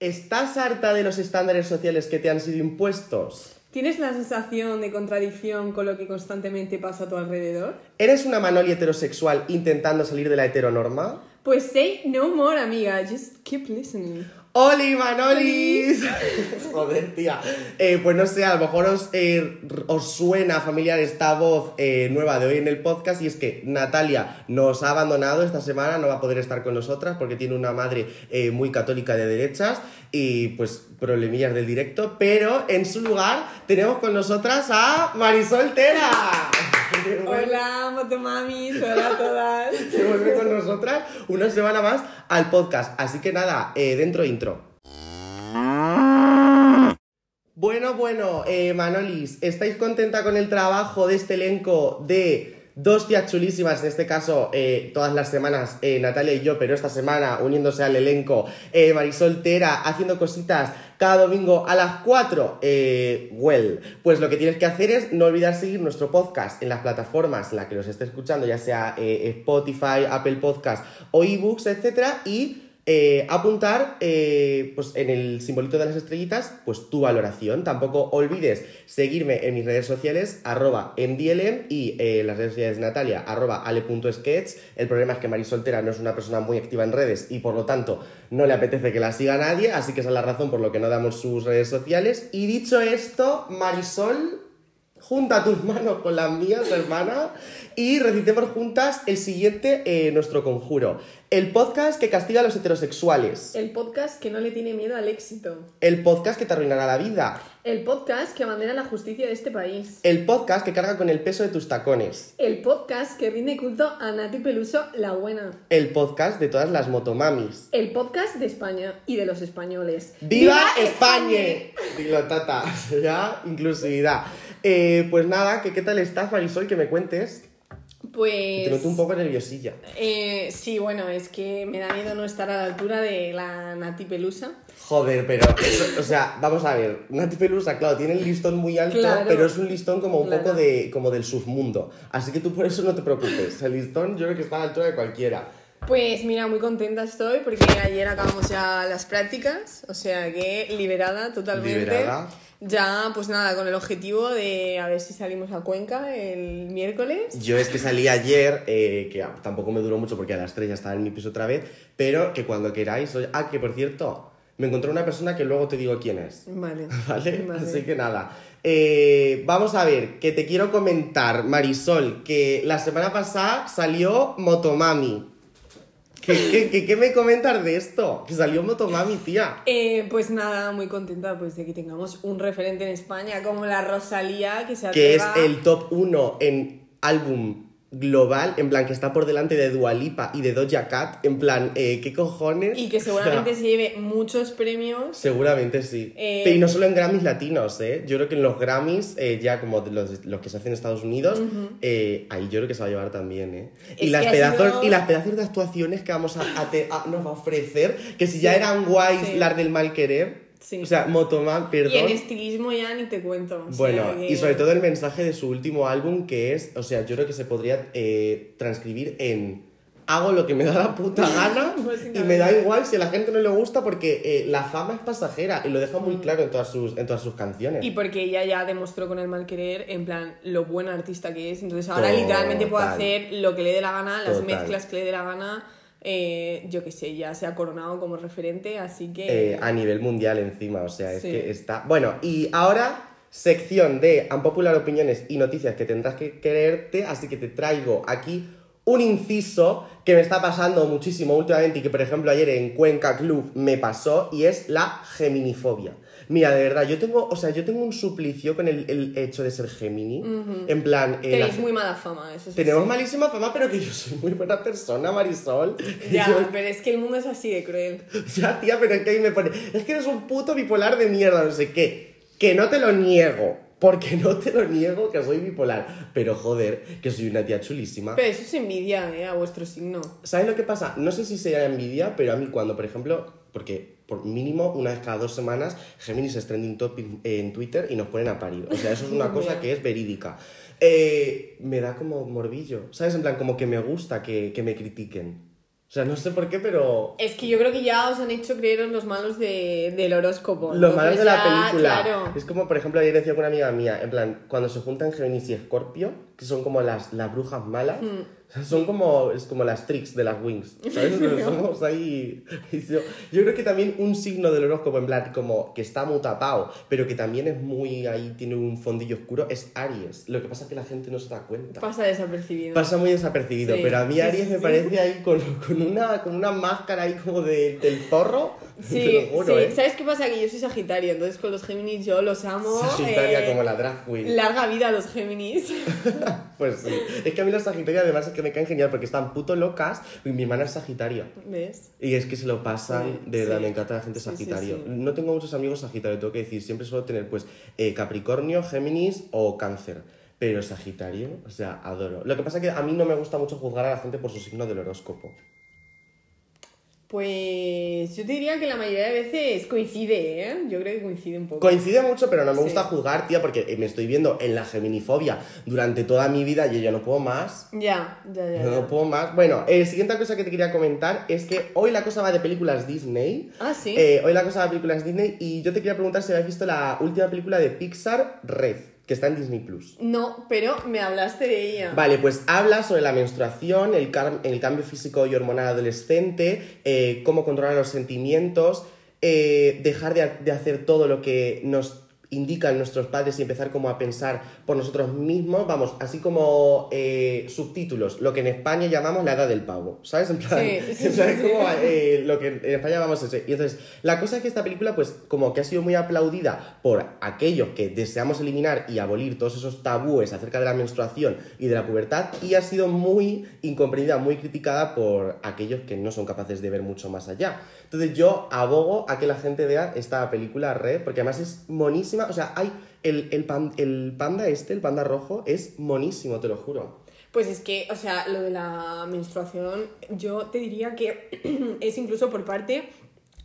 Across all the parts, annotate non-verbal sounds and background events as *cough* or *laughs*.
¿Estás harta de los estándares sociales que te han sido impuestos? ¿Tienes la sensación de contradicción con lo que constantemente pasa a tu alrededor? ¿Eres una manoli heterosexual intentando salir de la heteronorma? Pues say no more, amiga. Just keep listening. ¡Oli, Manolis! Joder, tía. Eh, pues no sé, a lo mejor os, eh, os suena familiar esta voz eh, nueva de hoy en el podcast y es que Natalia nos ha abandonado esta semana, no va a poder estar con nosotras porque tiene una madre muy católica de derechas y pues problemillas del directo, pero en su lugar tenemos con nosotras a Marisol Tera. *laughs* Hola, motomamis. Hola a todas. *laughs* Se vuelve con nosotras una semana más al podcast. Así que nada, eh, dentro intro. Bueno, bueno, eh, Manolis, ¿estáis contenta con el trabajo de este elenco de dos tías chulísimas? En este caso, eh, todas las semanas eh, Natalia y yo, pero esta semana uniéndose al elenco eh, Marisol Tera, haciendo cositas cada domingo a las 4. Eh, well, pues lo que tienes que hacer es no olvidar seguir nuestro podcast en las plataformas en las que los estés escuchando, ya sea Spotify, Apple Podcast o ebooks, etcétera, y eh, apuntar eh, pues en el simbolito de las estrellitas pues tu valoración. Tampoco olvides seguirme en mis redes sociales, arroba MDLM y eh, las redes sociales de Natalia, arroba ale.sketch. El problema es que Marisol Tera no es una persona muy activa en redes y por lo tanto no le apetece que la siga nadie, así que esa es la razón por lo que no damos sus redes sociales. Y dicho esto, Marisol, junta tus *laughs* manos con las mías, hermana, y recitemos juntas el siguiente, eh, nuestro conjuro. El podcast que castiga a los heterosexuales. El podcast que no le tiene miedo al éxito. El podcast que te arruinará la vida. El podcast que abandera la justicia de este país. El podcast que carga con el peso de tus tacones. El podcast que rinde culto a Nati Peluso, la buena. El podcast de todas las motomamis. El podcast de España y de los españoles. ¡Viva España! Dilo, tata, *laughs* ya, inclusividad. Eh, pues nada, que ¿qué tal estás, Marisol? Que me cuentes. Pues... Te noto un poco nerviosilla. Eh, sí, bueno, es que me da miedo no estar a la altura de la Nati Pelusa. Joder, pero, eso, o sea, vamos a ver, Nati Pelusa, claro, tiene el listón muy alto, Claro. pero es un listón como un Claro. poco de, como del submundo. Así que tú por eso no te preocupes. El listón yo creo que está a la altura de cualquiera. Pues mira, muy contenta estoy porque ayer acabamos ya las prácticas, o sea que liberada totalmente. Liberada. Ya, pues nada, con el objetivo de a ver si salimos a Cuenca el miércoles. Yo es que salí ayer, eh, que tampoco me duró mucho porque a las 3 ya estaba en mi piso otra vez, pero que cuando queráis... oye- Ah, que por cierto, me encontré una persona que luego te digo quién es. Vale. *laughs* ¿Vale? Vale. Así que nada. Eh, vamos a ver, que te quiero comentar, Marisol, que la semana pasada salió Motomami. ¿Qué, qué, qué- qué me comentas de esto? Que salió Motomami, tía. Eh, pues nada, muy contenta pues de que tengamos un referente en España como la Rosalía que se Que es el top 1 en álbum global, en plan que está por delante de Dualipa y de Doja Cat, en plan, eh, ¿qué cojones? y que seguramente se lleve muchos premios. Seguramente sí. Eh, Pero y no solo en Grammys latinos, ¿eh? Yo creo que en los Grammys, eh, ya como los, los que se hacen en Estados Unidos, eh, ahí yo creo que se va a llevar también, ¿eh? Y las, pedazos, sido- y las pedazos de actuaciones que vamos a, a te- a- nos va a ofrecer, que si ya eran guays sí. las del mal querer, Sí. o sea, Motoman, perdón. Y en estilismo ya ni te cuento. o sea Bueno, que- y sobre todo el mensaje de su último álbum, que es, o sea, yo creo que se podría eh, transcribir en hago lo que me da la puta *laughs* gana y me da igual si a la gente no le gusta porque eh, la fama es pasajera y lo deja muy claro en todas sus, en todas sus canciones. Mm. Y porque ella ya demostró con el mal querer, en plan, lo buena artista que es. Entonces ahora Total. literalmente puede hacer lo que le dé la gana, las Total. mezclas que le dé la gana. Eh, yo qué sé, ya se ha coronado como referente, así que. Eh, a nivel mundial encima, o sea, es Sí. que está... Bueno, y ahora sección de unpopular opiniones y noticias que tendrás que creerte, así que te traigo aquí un inciso que me está pasando muchísimo últimamente y que por ejemplo ayer en Cuenca Club me pasó y es la geminifobia. Mira, de verdad, yo tengo, o sea, yo tengo un suplicio con el, el hecho de ser Gemini. En plan, eh, la Tenéis muy mala fama, eso sí. tenemos malísima fama, pero que yo soy muy buena persona, Marisol. Ya, Yo- pero es que el mundo es así de cruel. *laughs* ya, tía, pero es que ahí me pone. Es que eres un puto bipolar de mierda, no sé qué. Que no te lo niego. Porque no te lo niego que soy bipolar. Pero joder, que soy una tía chulísima. Pero eso es envidia, ¿eh? A vuestro signo. ¿Sabes lo que pasa? No sé si sea envidia, pero a mí cuando, por ejemplo, porque por mínimo una vez cada dos semanas Géminis es trending topic en Twitter y nos ponen a parir. O sea, eso es una *laughs* cosa que es verídica. Eh, me da como morbillo, ¿sabes? En plan, como que me gusta que, que me critiquen. O sea, no sé por qué, pero Es que yo creo que ya os han hecho creeros los malos de, del horóscopo. Los malos de la película. Claro. Es como, por ejemplo, ayer decía con una amiga mía, en plan, cuando se juntan Géminis y Escorpio, que son como las, las brujas malas, sea, son como, es como las tricks de las wings, ¿sabes? *laughs* Somos ahí... Yo, yo creo que también un signo del horóscopo, en plan, como que está muy tapado, pero que también es muy, ahí tiene un fondillo oscuro, es Aries. Lo que pasa es que la gente no se da cuenta. Pasa desapercibido. Pasa muy desapercibido, Sí, pero a mí Aries sí, me parece ahí con, con, una, con una máscara ahí como de, del zorro. *laughs* Sí, juro, sí. ¿eh? ¿Sabes qué pasa? Que yo soy Sagitario, entonces con los Géminis yo los amo. Sagitaria eh, como la drag queen. Larga vida a los Géminis. *laughs* *laughs* Pues sí. Es que a mí las Sagitarias además es que me caen genial porque están puto locas. Y mi hermana es Sagitaria. ¿Ves? Y es que se lo pasan, Sí, de verdad, sí. me encanta la gente Sagitario. No tengo muchos amigos Sagitario, tengo que decir. Siempre suelo tener pues eh, Capricornio, Géminis o Cáncer. Pero Sagitario, o sea, adoro. Lo que pasa es que a mí no me gusta mucho juzgar a la gente por su signo del horóscopo. Pues yo te diría que la mayoría de veces coincide, ¿eh? Yo creo que coincide un poco. Coincide mucho, pero no me Sí. gusta juzgar, tía, porque me estoy viendo en la geminifobia durante toda mi vida y yo ya no puedo más. Ya, ya, ya. No ya. puedo más. Bueno, eh, siguiente cosa que te quería comentar es que hoy la cosa va de películas Disney. Ah, sí. Eh, hoy la cosa va de películas Disney y yo te quería preguntar si habías visto la última película de Pixar, Red, que está en Disney Plus. No, pero me hablaste de ella. Vale, pues habla sobre la menstruación, el, cambio físico y hormonal adolescente, eh, cómo controlar los sentimientos, eh, dejar de hacer todo lo que nos indican nuestros padres y empezar como a pensar por nosotros mismos, vamos, así como eh, subtítulos, lo que en España llamamos la edad del pavo, ¿sabes? En plan, Sí, *laughs* sí, en plan, sí, como, eh, lo que en España llamamos ese. Y entonces, la cosa es que esta película, pues, como que ha sido muy aplaudida por aquellos que deseamos eliminar y abolir todos esos tabúes acerca de la menstruación y de la pubertad, y ha sido muy incomprendida, muy criticada por aquellos que no son capaces de ver mucho más allá. Entonces, yo abogo a que la gente vea esta película Red, porque además es monísima. O sea, hay el, el, el panda este, el panda rojo, es monísimo, te lo juro. Pues es que, o sea, lo de la menstruación, yo te diría que *clears throat* es incluso por parte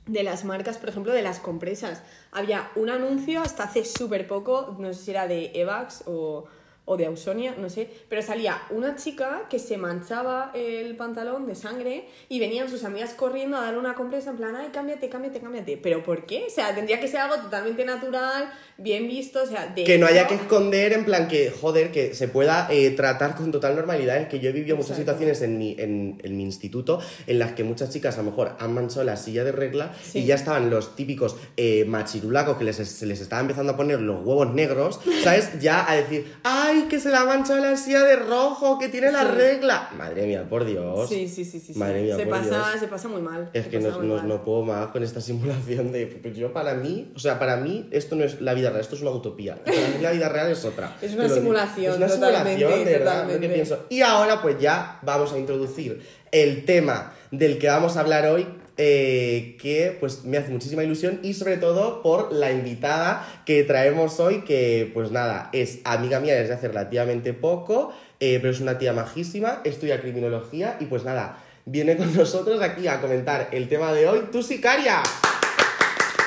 de las marcas, por ejemplo, de las compresas. Había un anuncio hasta hace súper poco, no sé si era de Evax o, o de Ausonia, no sé, pero salía una chica que se manchaba el pantalón de sangre y venían sus amigas corriendo a darle una compresa en plan, ay, cámbiate, cámbiate, cámbiate. ¿Pero por qué? O sea, tendría que ser algo totalmente natural, bien visto, o sea, de Que no haya que esconder, en plan que, joder, que se pueda eh, tratar con total normalidad. Es que yo he vivido muchas Exacto. situaciones en mi, en, en mi instituto en las que muchas chicas a lo mejor han manchado la silla de regla Sí. y ya estaban los típicos eh, machirulacos que les, se les estaba empezando a poner los huevos negros, ¿sabes? Ya a decir, ¡ay, que se la ha manchado la silla de rojo, que tiene la Sí. regla! Madre mía, por Dios. Sí, sí, sí, sí. Madre mía, se, por pasa, Dios. se pasa muy mal. Es se que no, no- mal. no puedo más con esta *laughs* simulación de... pues Yo para mí, o sea, para mí esto no es la vida real, esto es una utopía. Para mí la vida real es otra. *laughs* Es una simulación, Es una totalmente, simulación, de verdad, lo que totalmente. pienso. Y ahora pues ya vamos a introducir el tema del que vamos a hablar hoy, eh, que pues me hace muchísima ilusión y sobre todo por la invitada que traemos hoy, que pues nada, es amiga mía desde hace relativamente poco, eh, pero es una tía majísima, estudia criminología y pues nada, viene con nosotros aquí a comentar el tema de hoy, tu sicaria.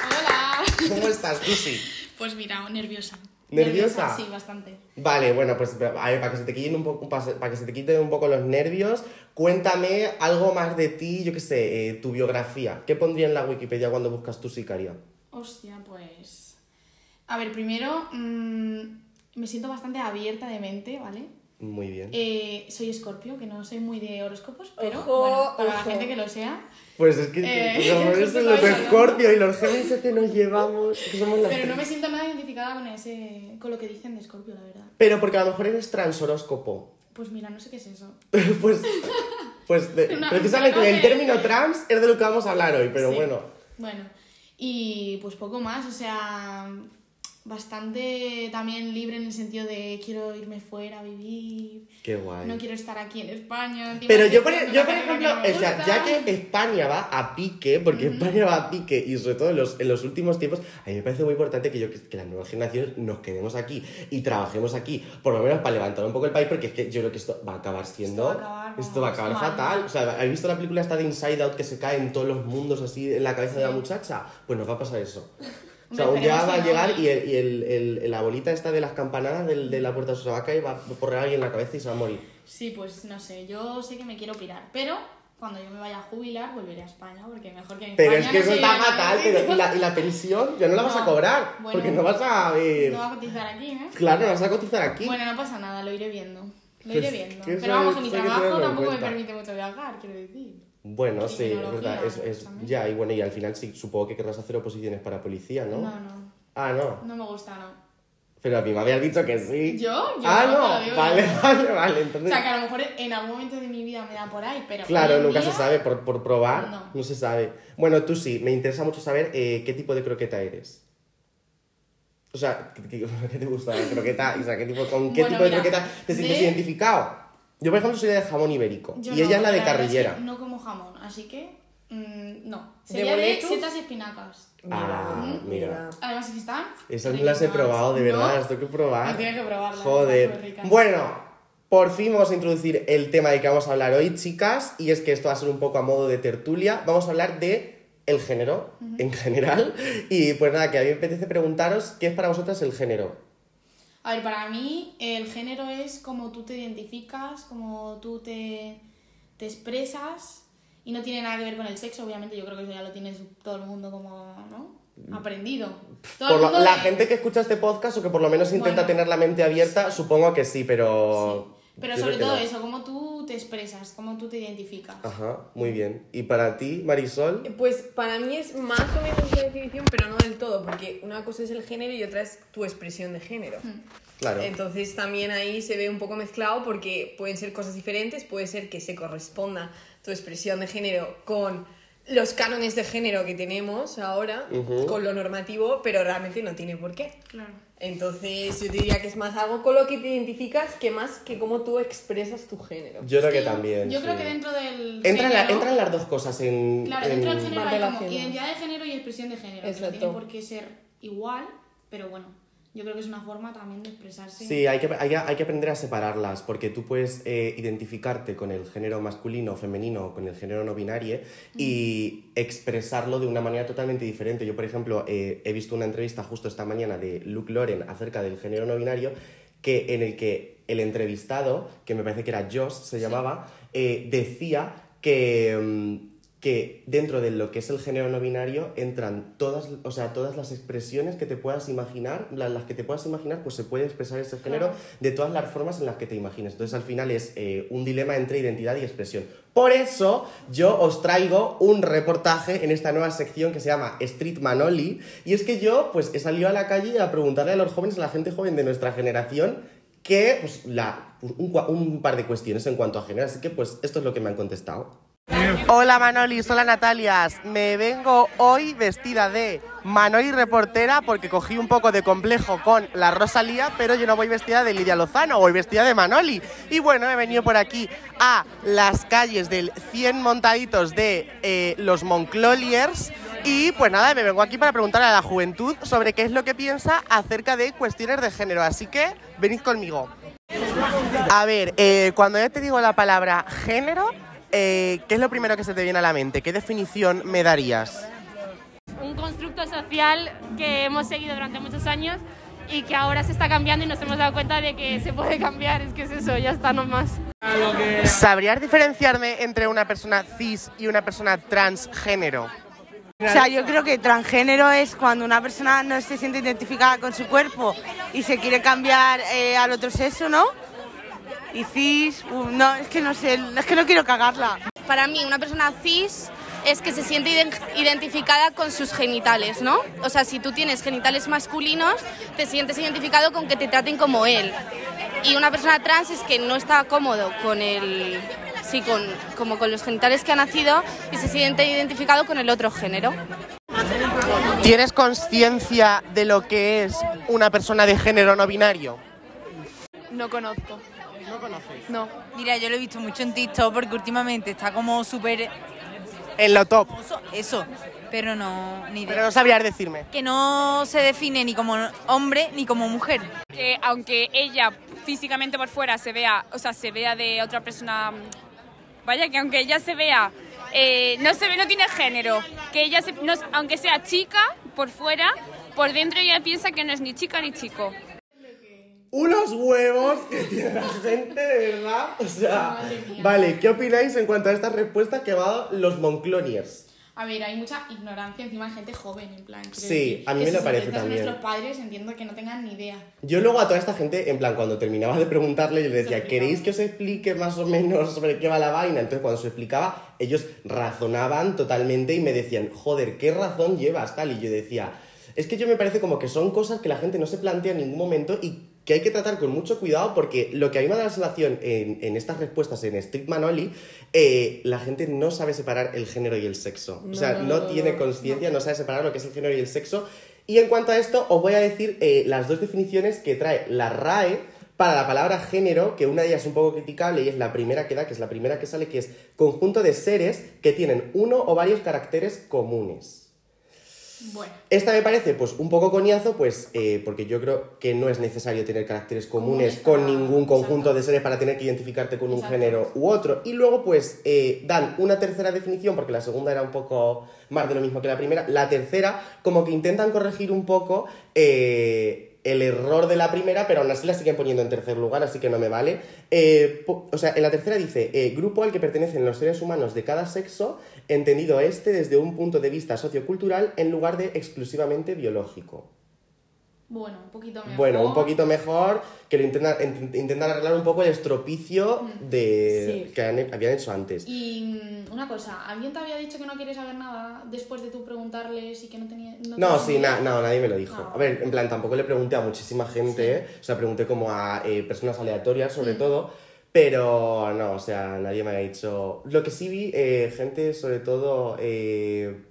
Hola. ¿Cómo estás, Tusi? Pues mira, nerviosa. ¿Nerviosa? Sí, bastante. Vale, bueno, pues a ver, para que se te quiten un poco, para que se te quiten un poco los nervios, cuéntame algo más de ti, yo qué sé, eh, tu biografía. ¿Qué pondría en la Wikipedia cuando buscas tu sicaria? Hostia, pues. A ver, primero, mm, me siento bastante abierta de mente, ¿vale? Muy bien. Eh, soy escorpio, que no soy muy de horóscopos, pero Ojo, bueno, para la gente que lo sea. Pues es que eh, pues, amor, *laughs* justo eso es los estaba hablando. Scorpio y los Géminis es que nos llevamos, que somos las Pero no me siento nada identificada con ese. con lo que dicen de escorpio, la verdad. Pero porque a lo mejor eres transhoróscopo. Pues mira, no sé qué es eso. *laughs* pues pues de- *laughs* Una- precisamente no el término trans es de lo que vamos a hablar hoy, pero Sí. bueno. Bueno, y pues poco más, o sea, bastante también libre en el sentido de quiero irme fuera a vivir, Qué guay. no quiero estar aquí en España. Pero yo por, haciendo yo, por ejemplo, o sea, ya que España va a pique, porque España va a pique, y sobre todo en los, en los últimos tiempos, a mí me parece muy importante que, yo, que, que las nuevas generaciones nos quedemos aquí y trabajemos aquí, por lo menos para levantar un poco el país, porque es que yo creo que esto va a acabar siendo... Esto va a acabar, esto va a acabar fatal. O sea, ¿habéis visto la película esta de Inside Out que se cae en todos los mundos así en la cabeza de la muchacha? Pues nos va a pasar eso. O sea, un día va a que llegar ¿eh? y, el, y el- el- la bolita esta de las campanadas del- de la puerta se va a caer, va a porrear alguien en la cabeza y se va a morir. Sí, pues no sé, yo sé que me quiero pirar, pero cuando yo me vaya a jubilar, volveré a España, porque mejor que en Pero es España que no eso está fatal, pero ¿y la, y la pensión? Ya no la vas a cobrar, Bueno. porque no vas a ver... No va a cotizar aquí, ¿eh? Claro, no vas a cotizar aquí. Bueno, no pasa nada, lo iré viendo. Lo iré viendo. que Pero vamos, es- que mi que trabajo tampoco me permite mucho viajar, quiero decir. Bueno, sí, es verdad. Es, es- ya, y bueno, y al final sí, supongo que querrás hacer oposiciones para policía, ¿no? No, no. Ah, no. No me gusta, no. Pero a mí me habías dicho que sí. ¿Yo? Yo ah, no, digo Vale, yo. *laughs* vale, vale. O Entonces, sea, que a lo mejor en algún momento de mi vida me da por ahí, pero. claro, nunca día- se sabe. Por, por probar, no. No. se sabe. Bueno, tú sí. Me interesa mucho saber eh, qué tipo de croqueta eres. O sea, ¿qué, qué- *laughs* qué te gusta la croqueta? O sea, ¿qué tipo, ¿con qué Bueno, tipo de mira, croqueta te sientes de- identificado? Yo, por ejemplo, soy de jamón ibérico. Yo y no, ella es la de carrillera. que no como jamón, así que. mm, no. ¿De Sería de, boletus? setas y espinacas. Ah, mira. Además, aquí están. Esas no las he probado, de verdad, ¿No? las tengo que probar. No tienes que probarlas, Joder. Bueno, por fin vamos a introducir el tema de que vamos a hablar hoy, chicas, y es que esto va a ser un poco a modo de tertulia. Vamos a hablar de el género en general. Y pues nada, que a mí me apetece preguntaros qué es para vosotras el género. A ver, para mí el género es como tú te identificas, como tú te, te expresas y no tiene nada que ver con el sexo, obviamente yo creo que eso ya lo tienes todo el mundo como, ¿no? Aprendido. Todo Por el lo- mundo la de- gente que escucha este podcast o que por lo menos intenta Bueno. tener la mente abierta, supongo que sí, pero... Pero yo sobre todo no. eso, cómo tú te expresas, cómo tú te identificas. Ajá, muy bien. ¿Y para ti, Marisol? Pues para mí es más o menos la definición, pero no del todo, porque una cosa es el género y otra es tu expresión de género. Claro. Entonces también ahí se ve un poco mezclado porque pueden ser cosas diferentes, puede ser que se corresponda tu expresión de género con los cánones de género que tenemos ahora, con lo normativo, pero realmente no tiene por qué. Claro. Entonces yo diría que es más algo con lo que te identificas que más que cómo tú expresas tu género. Yo creo que también. Yo creo sí. que dentro del Entran, la- género- entran las dos cosas en... Claro, en- dentro del género hay como identidad de género y expresión de género. Que no Exacto. tiene por qué ser igual, pero bueno, yo creo que es una forma también de expresarse. Sí, hay que, hay, hay que aprender a separarlas, porque tú puedes eh, identificarte con el género masculino o femenino o con el género no binario y expresarlo de una manera totalmente diferente. Yo, por ejemplo, eh, he visto una entrevista justo esta mañana de Luke Loren acerca del género no binario, que, en el que el entrevistado, que me parece que era Josh, se llamaba, eh, decía que, mm, que dentro de lo que es el género no binario entran todas, o sea, todas las expresiones que te puedas imaginar, la- las, que te puedas imaginar, pues se puede expresar ese género Claro. de todas las formas en las que te imagines. Entonces al final es eh, un dilema entre identidad y expresión. Por eso yo os traigo un reportaje en esta nueva sección que se llama Street Manoli. Y es que yo pues he salido a la calle a preguntarle a los jóvenes, a la gente joven de nuestra generación, que pues, la, un, un par de cuestiones en cuanto a género. Así que pues esto es lo que me han contestado. Hola Manolis, hola Natalias. Me vengo hoy vestida de Manoli reportera porque cogí un poco de complejo con la Rosalía, pero yo no voy vestida de Lidia Lozano, voy vestida de Manoli. Y bueno, he venido por aquí a las calles del 100 montaditos de eh, los Moncloliers. Y pues nada, me vengo aquí para preguntarle a la juventud sobre qué es lo que piensa acerca de cuestiones de género. Así que venid conmigo. A ver, eh, cuando yo te digo la palabra género, eh, ¿qué es lo primero que se te viene a la mente? ¿Qué definición me darías? un constructo social que hemos seguido durante muchos años y que ahora se está cambiando y nos hemos dado cuenta de que se puede cambiar, es que es eso, ya está nomás. ¿Sabrías diferenciarme entre una persona cis y una persona transgénero? O sea, yo creo que transgénero es cuando una persona no se siente identificada con su cuerpo y se quiere cambiar eh, al otro sexo, ¿no? Y cis, uh, no, es que no sé, es que no quiero cagarla. Para mí, una persona cis es que se siente iden- identificada con sus genitales, ¿no? O sea, si tú tienes genitales masculinos, te sientes identificado con que te traten como él. Y una persona trans es que no está cómodo con el sí, con, como con los genitales que ha nacido y se siente identificado con el otro género. ¿Tienes conciencia de lo que es una persona de género no binario? No conozco. No. Mira, yo lo he visto mucho en TikTok porque últimamente está como súper En lo top. famoso eso, pero no, ni idea. Pero no sabrías decirme. Que no se define ni como hombre ni como mujer. Que aunque ella físicamente por fuera se vea, o sea, se vea de otra persona, vaya, que aunque ella se vea, eh, no se ve, no tiene género, que ella, se- no- aunque sea chica por fuera, por dentro ella piensa que no es ni chica ni chico. Unos huevos que tiene la *laughs* gente, de verdad. O sea, vale, ¿qué opináis en cuanto a estas respuestas que han dado los Moncloniers? A ver, hay mucha ignorancia encima de gente joven, en plan. Sí, a mí me lo parece a también. nuestros padres entiendo que no tengan ni idea. Yo luego a toda esta gente, en plan, cuando terminaba de preguntarle, yo les decía. ¿queréis que os explique más o menos sobre qué va la vaina? Entonces, cuando se explicaba, ellos razonaban totalmente y me decían, joder, ¿qué razón llevas tal? Y yo decía, es que yo me parece como que son cosas que la gente no se plantea en ningún momento y que hay que tratar con mucho cuidado porque lo que a mí me da la sensación en, en estas respuestas en Strict Manoli, eh, la gente no sabe separar el género y el sexo. o sea, No, tiene no. conciencia, no sabe separar lo que es el género y el sexo. Y en cuanto a esto, os voy a decir eh, las dos definiciones que trae la RAE para la palabra género, que una de ellas es un poco criticable y es la primera que da, que es la primera que sale, que es conjunto de seres que tienen uno o varios caracteres comunes. Bueno, Esta me parece pues un poco coñazo, pues eh, porque yo creo que no es necesario tener caracteres comunes con ningún conjunto exacto. de seres para tener que identificarte con un Exacto. género u otro. Y luego pues eh, dan una tercera definición, porque la segunda era un poco más de lo mismo que la primera. La tercera como que intentan corregir un poco eh, el error de la primera, pero aún así la siguen poniendo en tercer lugar, así que no me vale. Eh, o sea, en la tercera dice, eh, grupo al que pertenecen los seres humanos de cada sexo, entendido este desde un punto de vista sociocultural en lugar de exclusivamente biológico. bueno, un poquito mejor. Bueno, un poquito mejor que lo intentan, int- intentan arreglar un poco el estropicio de, Sí. que han- habían hecho antes. Y mm, una cosa, ¿alguien te había dicho que no quiere saber nada después de tú preguntarles y que no tenía... No, sí, na- no, nadie me lo dijo. Ah, A ver, en plan, tampoco le pregunté a muchísima gente, ¿eh? o sea, pregunté como a eh, personas aleatorias sobre Mm. todo, pero no, o sea, nadie me ha dicho... Lo que sí vi, eh, gente sobre todo eh,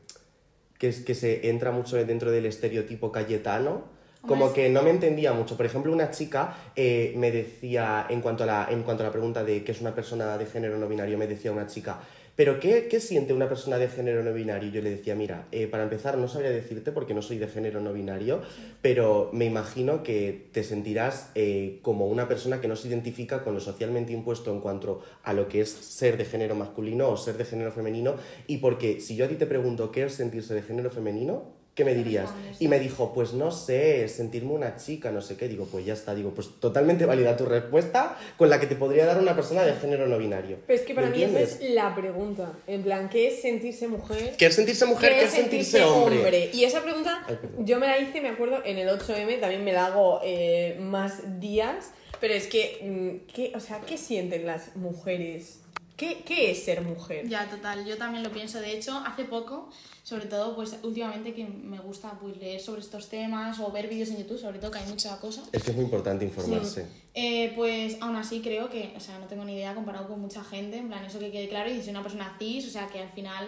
que, que se entra mucho dentro del estereotipo cayetano, como que no me entendía mucho. Por ejemplo, una chica eh, me decía, en cuanto, a la, en cuanto a la pregunta de qué es una persona de género no binario, me decía una chica, ¿pero qué, qué siente una persona de género no binario? Yo le decía, mira, eh, para empezar no sabría decirte porque no soy de género no binario, pero me imagino que te sentirás eh, como una persona que no se identifica con lo socialmente impuesto en cuanto a lo que es ser de género masculino o ser de género femenino. Y porque si yo a ti te pregunto qué es sentirse de género femenino, ¿qué me ¿Qué dirías? Y me dijo, pues no sé, sentirme una chica, no sé qué. Digo, pues ya está. Digo, pues totalmente válida tu respuesta con la que te podría dar una persona de género no binario. Pero es que para ¿Me mí esa es la pregunta. En plan, ¿qué es sentirse mujer? ¿Qué es sentirse mujer? ¿Qué, es sentirse, hombre? Y esa pregunta Ay, yo me la hice, me acuerdo, en el 8M, también me la hago eh, más días, pero es que, mm, ¿qué, o sea, ¿qué sienten las mujeres? ¿Qué, qué es ser mujer? Ya, total, yo también lo pienso. De hecho, hace poco, sobre todo, pues últimamente que me gusta pues, leer sobre estos temas o ver vídeos en YouTube, sobre todo que hay mucha cosa. Es que es muy importante informarse. Eh, pues aún así creo que, o sea, no tengo ni idea comparado con mucha gente, en plan, eso que quede claro, y soy una persona cis, o sea, que al final,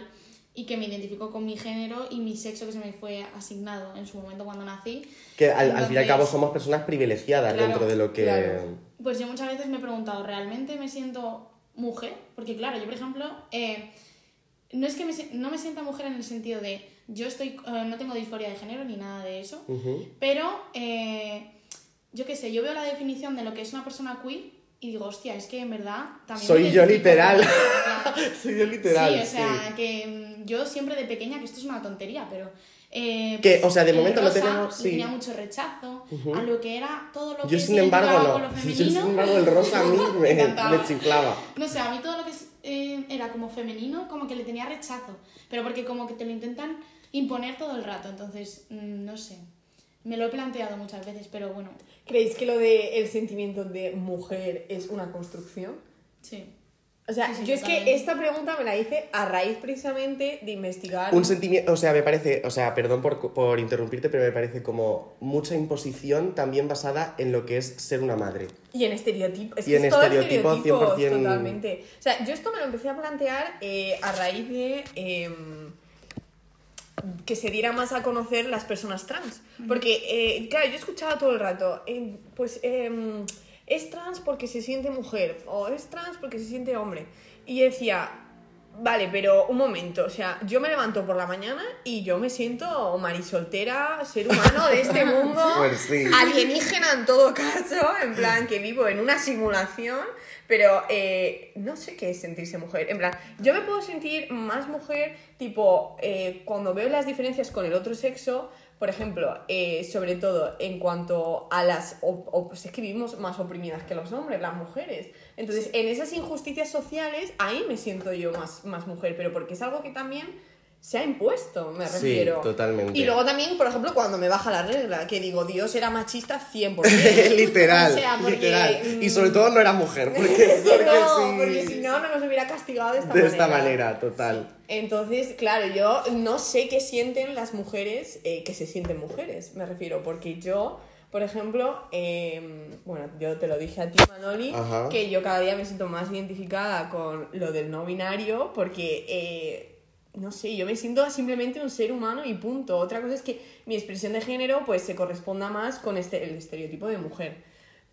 y que me identifico con mi género y mi sexo que se me fue asignado en su momento cuando nací. Que al, al fin y al Entonces- cabo somos personas privilegiadas Claro, dentro de lo que... claro. Pues yo muchas veces me he preguntado, ¿realmente me siento mujer? Porque claro, yo por ejemplo, eh, no es que me, no me sienta mujer en el sentido de yo estoy, eh, no tengo disforia de género ni nada de eso, pero eh, yo qué sé, yo veo la definición de lo que es una persona queer y digo, hostia, es que en verdad también... Soy yo literal. *laughs* Soy yo literal, Sí, o sea, sí. que mm, yo siempre de pequeña, que esto es una tontería, pero... eh, Que, pues, o sea, de momento no tenemos- sí. tenía mucho rechazo a lo que era todo lo que Yo se sin embargo no. lo *laughs* Yo femenino. sin embargo el rosa a mí *laughs* me, chiflaba. No sé, a mí todo lo que eh, era como femenino, como que le tenía rechazo. Pero porque como que te lo intentan imponer todo el rato. Entonces, mm, no sé. Me lo he planteado muchas veces, pero bueno, ¿Creéis que lo del el sentimiento de mujer es una construcción? sí. O sea, Sí, sí, yo es que esta pregunta me la hice a raíz precisamente de investigar. Un sentimiento, o sea, me parece, o sea, perdón por, por interrumpirte, pero me parece como mucha imposición también basada en lo que es ser una madre. Y en estereotipo. Es Y que en es todo estereotipo estereotipos, 100%. totalmente. O sea, yo esto me lo empecé a plantear eh, a raíz de em, que se diera más a conocer las personas trans. Porque, eh, claro, yo escuchaba todo el rato, em, pues em, es trans porque se siente mujer o es trans porque se siente hombre. Y decía, Vale, pero un momento, o sea, yo me levanto por la mañana y yo me siento marisoltera, ser humano de este *laughs* mundo, Pues sí. alienígena en todo caso, en plan que vivo en una simulación, pero eh, no sé qué es sentirse mujer. En plan, yo me puedo sentir más mujer, tipo, eh, cuando veo las diferencias con el otro sexo, por ejemplo, eh, sobre todo en cuanto a las... O, o- pues es que vivimos más oprimidas que los hombres, las mujeres. Entonces, en esas injusticias sociales, ahí me siento yo más, más mujer, pero porque es algo que también se ha impuesto, me Sí, refiero. totalmente. Y luego también, por ejemplo, cuando me baja la regla, que digo, Dios era machista 100%. literal, *laughs* O sea, porque, literal. mm, Y sobre todo no era mujer, *laughs* porque, Sí, porque no, sí, porque si no, no nos hubiera castigado de esta de manera. esta manera, total. Entonces, claro, yo no sé qué sienten las mujeres eh, que se sienten mujeres, me refiero, porque yo, por ejemplo, eh, bueno, yo te lo dije a ti, Manoli, Ajá. que yo cada día me siento más identificada con lo del no binario, porque, eh, no sé, yo me siento simplemente un ser humano y punto. Otra cosa es que mi expresión de género pues se corresponda más con este, el estereotipo de mujer.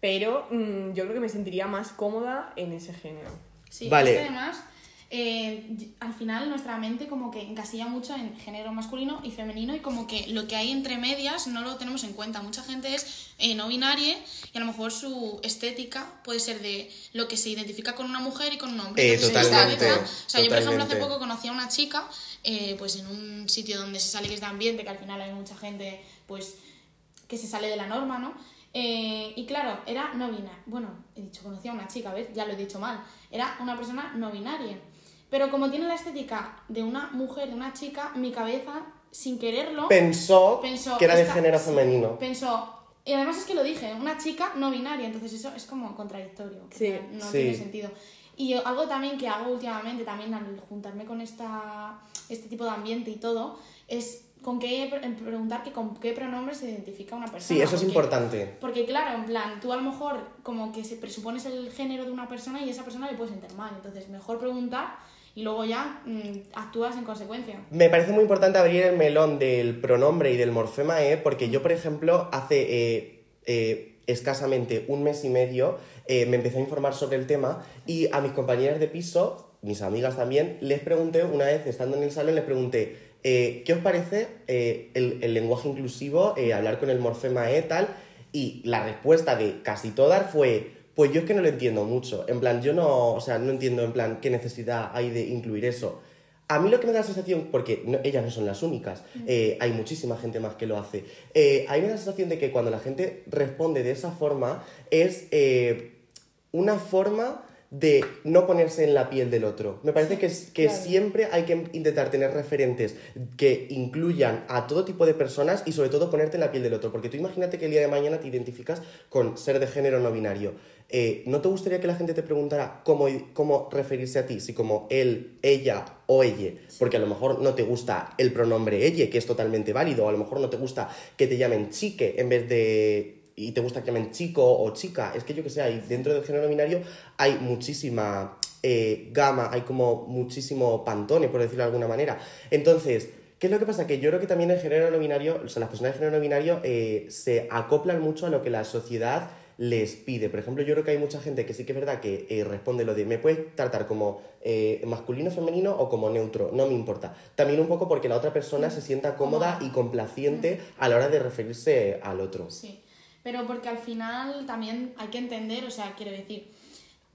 Pero mm, yo creo que me sentiría más cómoda en ese género. Sí, Vale. es que además, eh, al final nuestra mente como que encasilla mucho en género masculino y femenino y como que lo que hay entre medias no lo tenemos en cuenta. Mucha gente es eh, no binaria y a lo mejor su estética puede ser de lo que se identifica con una mujer y con un hombre. Eh, totalmente, o sea, yo por ejemplo hace poco conocí a una chica pues en un sitio donde se sale que es de ambiente, que al final hay mucha gente pues que se sale de la norma, ¿no? Eh, y claro, era no binaria. Bueno, he dicho, conocí a una chica, ¿ves? Ya lo he dicho mal. Era una persona no binaria. Pero como tiene la estética de una mujer, de una chica, mi cabeza, sin quererlo, Pensó, pensó, que era de esta- género sí, femenino. Pensó. Y además es que lo dije, una chica no binaria, entonces eso es como contradictorio. Sí. no Sí. tiene sentido. Y yo- algo también que hago últimamente, también al juntarme con esta, este tipo de ambiente y todo, es con qué pre- preguntar que con qué pronombre se identifica una persona. Sí, eso es porque- importante. Porque claro, en plan, tú a lo mejor como que se presupones el género de una persona y a esa persona le puedes sentir mal. Entonces, mejor preguntar y luego ya mm, actúas en consecuencia. Me parece muy importante abrir el melón del pronombre y del morfema E, porque yo, por ejemplo, hace eh, eh, escasamente un mes y medio me empecé a informar sobre el tema y a mis compañeras de piso, mis amigas también, les pregunté una vez, estando en el salón, les pregunté, eh, ¿qué os parece el, el lenguaje inclusivo, hablar con el morfema E, tal? Y la respuesta de casi todas fue, pues yo es que no lo entiendo mucho. En plan, yo no, o sea, no entiendo en plan qué necesidad hay de incluir eso. A mí lo que me da la sensación, porque no- ellas no son las únicas, eh, hay muchísima gente más que lo hace, eh, a mí me da la sensación de que cuando la gente responde de esa forma es eh, una forma de no ponerse en la piel del otro. Me parece que, es- que siempre hay que intentar tener referentes que incluyan a todo tipo de personas y sobre todo ponerte en la piel del otro. Porque tú imagínate que el día de mañana te identificas con ser de género no binario. Eh, ¿No te gustaría que la gente te preguntara cómo, cómo referirse a ti? Si como él, ella o ella. Porque a lo mejor no te gusta el pronombre ella, que es totalmente válido. O a lo mejor no te gusta que te llamen chique en vez de y te gusta que llamen chico o chica, es que yo que sé, hay, dentro del género binario hay muchísima eh, gama, hay como muchísimo pantone, por decirlo de alguna manera. Entonces, ¿qué es lo que pasa? Que yo creo que también el género no binario, o sea, las personas de género no binario eh, se acoplan mucho a lo que la sociedad les pide. Por ejemplo, yo creo que hay mucha gente que sí que es verdad que eh, responde lo de me puedes tratar como eh, masculino, femenino o como neutro, no me importa. También un poco porque la otra persona se sienta cómoda y complaciente a la hora de referirse al otro. Sí, pero porque al final también hay que entender, o sea, quiero decir,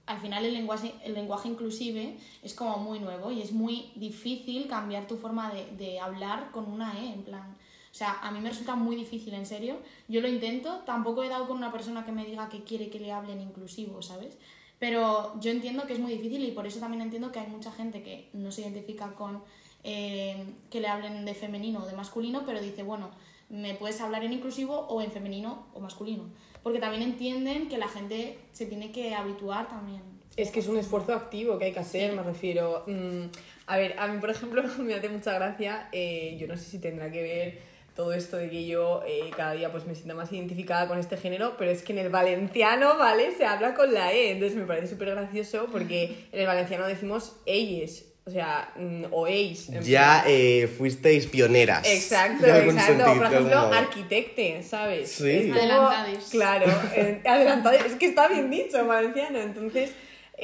al final el lenguaje, el lenguaje inclusive es como muy nuevo y es muy difícil cambiar tu forma de, de hablar con una E, en plan. O sea, a mí me resulta muy difícil, en serio. Yo lo intento, tampoco he dado con una persona que me diga que quiere que le hablen inclusivo, ¿sabes? Pero yo entiendo que es muy difícil y por eso también entiendo que hay mucha gente que no se identifica con eh, que le hablen de femenino o de masculino, pero dice, bueno, me puedes hablar en inclusivo o en femenino o masculino. Porque también entienden que la gente se tiene que habituar también. Es que es un esfuerzo activo que hay que hacer, me refiero. Mm, a ver, a mí, por ejemplo, *laughs* me hace mucha gracia, eh, yo no sé si tendrá que ver todo esto de que yo eh, cada día pues me siento más identificada con este género, pero es que en el valenciano, ¿vale? Se habla con la E, entonces me parece súper gracioso porque en el valenciano decimos elles, o sea, mm, o eis. en Ya eh, fuisteis pioneras. Exacto, exacto. sentido, Por ejemplo, modo. arquitecte, ¿sabes? Sí. Como- Adelantades. Claro, eh, adelantades. Es que está bien dicho en valenciano. Entonces,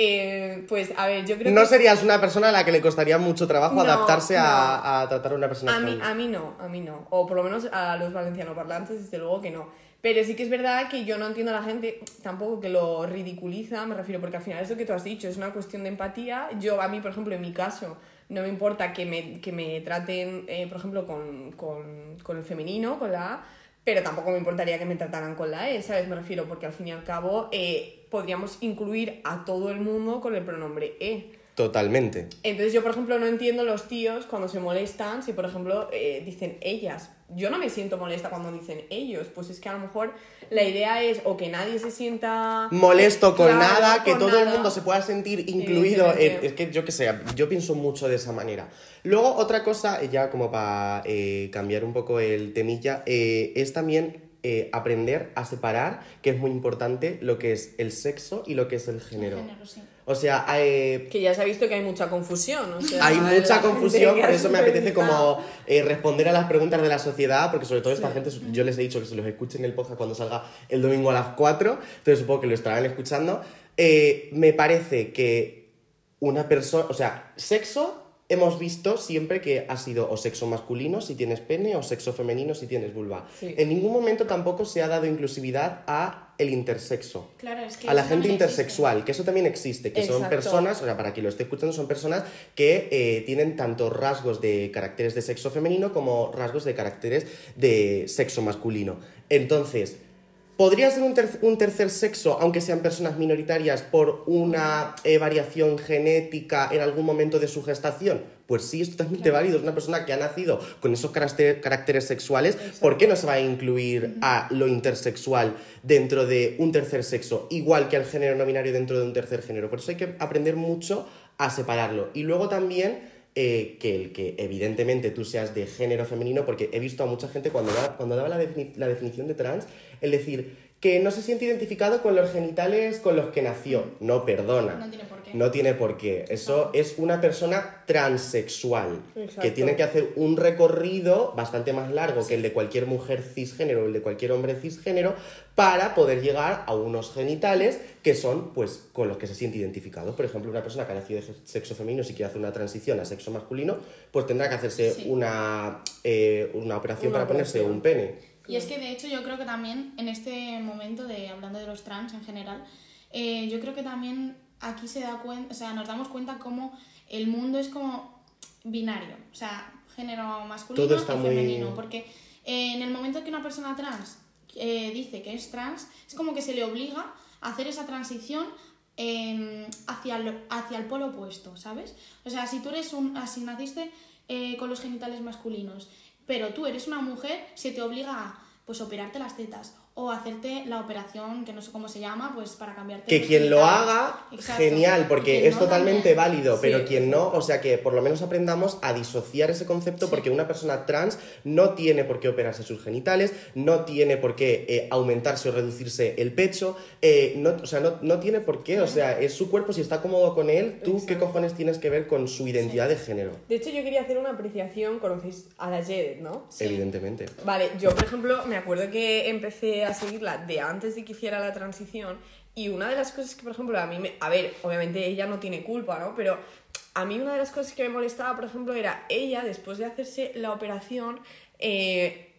Eh, pues a ver, yo creo No que... serías una persona a la que le costaría mucho trabajo No, adaptarse a, no. a tratar a una persona A mí, a mí no, a mí no. O por lo menos a los valenciano parlantes, desde luego que no. Pero sí que es verdad que yo no entiendo a la gente tampoco que lo ridiculiza, me refiero, porque al final es lo que tú has dicho, es una cuestión de empatía. Yo, a mí, por ejemplo, en mi caso, no me importa que me, que me traten, eh, por ejemplo, con, con, con el femenino, con la A, pero tampoco me importaría que me trataran con la E, ¿sabes? Me refiero, porque al fin y al cabo eh, podríamos incluir a todo el mundo con el pronombre E. Totalmente. Entonces yo, por ejemplo, no entiendo los tíos cuando se molestan si, por ejemplo, eh, dicen ellas. Yo no me siento molesta cuando dicen ellos. Pues es que a lo mejor la idea es o que nadie se sienta... Molesto con Claro, nada, que todo el mundo se pueda sentir incluido. en- Evidentemente. es que yo que sé, yo pienso mucho de esa manera. Luego, otra cosa, eh, ya como para eh, cambiar un poco el temilla, eh, es también eh, aprender a separar, que es muy importante, lo que es el sexo y lo que es el género. género, sí. O sea, eh, Que ya se ha visto que hay mucha confusión. o sea, hay *laughs* mucha confusión, por eso me apetece como eh, responder a las preguntas de la sociedad, porque sobre todo esta gente, yo les he dicho que se los escuchen el podcast cuando salga el domingo a las 4, entonces supongo que lo estarán escuchando. Eh, me parece que una persona, o sea, sexo hemos visto siempre que ha sido o sexo masculino si tienes pene o sexo femenino si tienes vulva. Sí. En ningún momento tampoco se ha dado inclusividad a el intersexo Claro, es que a la gente existe. intersexual, que eso también existe, que son personas, o sea, para quien lo esté escuchando, son personas que eh, tienen tanto rasgos de caracteres de sexo femenino como rasgos de caracteres de sexo masculino. Entonces, ¿podría ser un, ter- un tercer sexo, aunque sean personas minoritarias, por una eh, variación genética en algún momento de su gestación? Pues sí, es totalmente válido. Es una persona que ha nacido con esos caracter- caracteres sexuales. ¿Por qué no se va a incluir a lo intersexual dentro de un tercer sexo, igual que al género no binario dentro de un tercer género? Por eso hay que aprender mucho a separarlo. Y luego también eh, que el que evidentemente tú seas de género femenino, porque he visto a mucha gente cuando, da- cuando daba la, defini- la definición de trans, el decir que no se siente identificado con los genitales con los que nació. No, perdona. No tiene por qué. No tiene por qué. Eso es una persona transexual que tiene que hacer un recorrido bastante más largo que el de cualquier mujer cisgénero o el de cualquier hombre cisgénero para poder llegar a unos genitales que son pues con los que se siente identificado. Por ejemplo, una persona que ha nacido de sexo femenino si quiere hacer una transición a sexo masculino, pues tendrá que hacerse Sí. una, eh, una operación Una para ponerse un pene. Y es que de hecho yo creo que también en este momento de hablando de los trans en general, eh, yo creo que también aquí se da cuenta, o sea, nos damos cuenta cómo el mundo es como binario, o sea, género masculino y muy- femenino, porque eh, en el momento que una persona trans eh, dice que es trans, es como que se le obliga a hacer esa transición eh, hacia, el, hacia el polo opuesto, ¿sabes? O sea, si tú eres un, si naciste eh, con los genitales masculinos, pero tú eres una mujer, se te obliga a pues operarte las tetas o hacerte la operación que no sé cómo se llama, pues para cambiarte. Que quien lo haga, Exacto. genial, porque es no, totalmente también. válido, Sí, pero quien no, o sea que por lo menos aprendamos a disociar ese concepto porque una persona trans no tiene por qué operarse sus genitales, no tiene por qué eh, aumentarse o reducirse el pecho, eh, no, o sea, no, no tiene por qué, o sea, es su cuerpo, si está cómodo con él, tú qué cojones tienes que ver con su identidad de género, De hecho, yo quería hacer una apreciación, conocéis a la Jared, ¿no? evidentemente. Vale, yo por ejemplo me acuerdo que empecé a seguirla de antes de que hiciera la transición y una de las cosas que por ejemplo a mí me... A ver, obviamente ella no tiene culpa, ¿no? Pero a mí una de las cosas que me molestaba, por ejemplo, era ella, después de hacerse la operación, eh,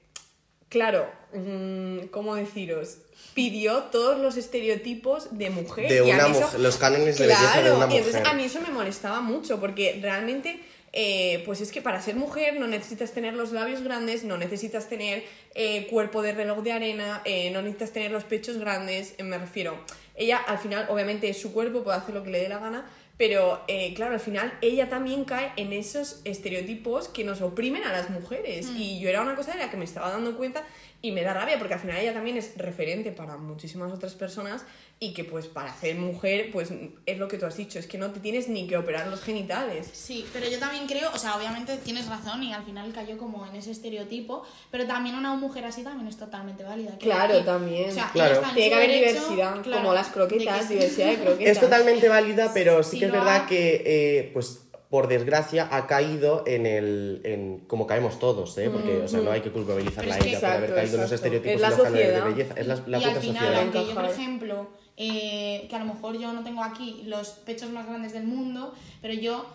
claro, mm, ¿cómo deciros? Pidió todos los estereotipos de mujer. De y a una eso- mujer, los cánones de belleza de Claro, y entonces a mí eso me molestaba mucho porque realmente, eh, pues es que para ser mujer no necesitas tener los labios grandes, no necesitas tener eh, cuerpo de reloj de arena, eh, no necesitas tener los pechos grandes, me refiero. Ella al final, obviamente, es su cuerpo, puede hacer lo que le dé la gana, pero claro, al final ella también cae en esos estereotipos que nos oprimen a las mujeres. Y yo era una cosa de la que me estaba dando cuenta y me da rabia porque al final ella también es referente para muchísimas otras personas y que pues para ser mujer pues es lo que tú has dicho, es que no te tienes ni que operar los genitales. Sí, pero yo también creo, o sea, obviamente tienes razón y al final cayó como en ese estereotipo, pero también una mujer así también es totalmente válida. Claro, decir. también. O sea, Claro. Tiene que haber derecho, diversidad, claro, como las de croquetas, que sí. diversidad de *laughs* croquetas. Es totalmente válida, pero sí Si que es verdad ha- que, eh, pues, por desgracia, ha caído en el. En, como caemos todos, ¿eh? Porque, o sea, no hay que culpabilizarla a ella que- por haber Exacto, caído en los exacto. estereotipos Es y la de belleza. Es la, la y puta al final, sociedad. aunque yo, por Encajar. ejemplo, eh, que a lo mejor yo no tengo aquí los pechos más grandes del mundo, pero yo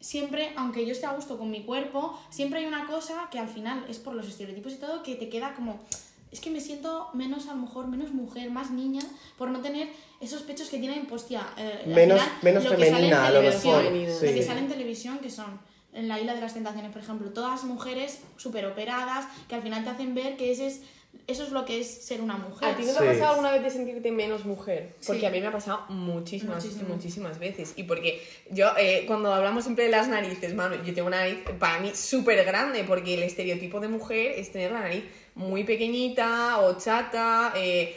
siempre, aunque yo esté a gusto con mi cuerpo, siempre hay una cosa que al final es por los estereotipos y todo, que te queda como, es que me siento menos, a lo mejor, menos mujer, más niña, por no tener esos pechos que tienen, pues tía, eh, Menos- final, menos lo que sale en femenina, a lo televisión, mejor, Lo sí. que sale en televisión, que son en la isla de las tentaciones, por ejemplo, todas mujeres súper operadas, que al final te hacen ver que ese es, eso es lo que es ser una mujer. ¿A ti no te Sí. ha pasado alguna vez de sentirte menos mujer? Porque Sí. a mí me ha pasado muchísimas, Muchísimo. muchísimas veces. Y porque yo, eh, cuando hablamos siempre de las narices, mano, yo tengo una nariz para mí súper grande, porque el estereotipo de mujer es tener la nariz muy pequeñita o chata, eh,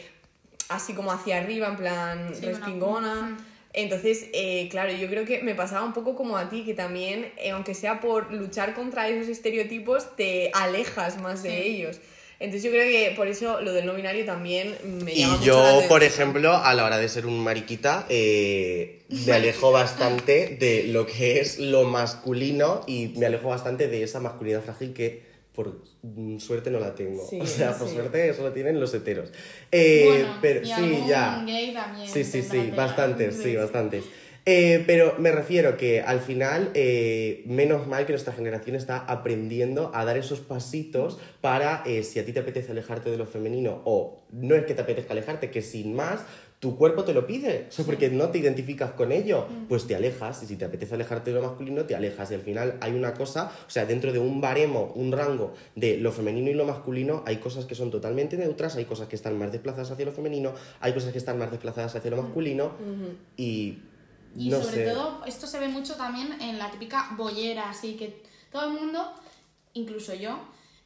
así como hacia arriba, en plan Sí, respingona. Mm. Entonces, eh, claro, yo creo que me pasaba un poco como a ti, que también, eh, aunque sea por luchar contra esos estereotipos, te alejas más de ellos. Entonces yo creo que por eso lo del no binario también me Y llama mucho la yo, atención. por ejemplo, a la hora de ser un mariquita, eh, me alejo bastante de lo que es lo masculino y me alejo bastante de esa masculinidad frágil que por suerte no la tengo. Sí, *laughs* o sea, por sí. suerte eso lo tienen los heteros. Eh, Bueno, pero y sí, algún ya. gay también Sí, sí, sí, bastantes, sí, bastantes. Eh, pero me refiero que al final, eh, menos mal que nuestra generación está aprendiendo a dar esos pasitos para, eh, si a ti te apetece alejarte de lo femenino, o no es que te apetezca alejarte, que sin más, tu cuerpo te lo pide, o sea, porque no te identificas con ello, pues te alejas, y si te apetece alejarte de lo masculino, te alejas, y al final hay una cosa, o sea, dentro de un baremo, un rango de lo femenino y lo masculino, hay cosas que son totalmente neutras, hay cosas que están más desplazadas hacia lo femenino, hay cosas que están más desplazadas hacia lo masculino, y... Y no sobre sé. todo, esto se ve mucho también en la típica bollera, así que todo el mundo, incluso yo,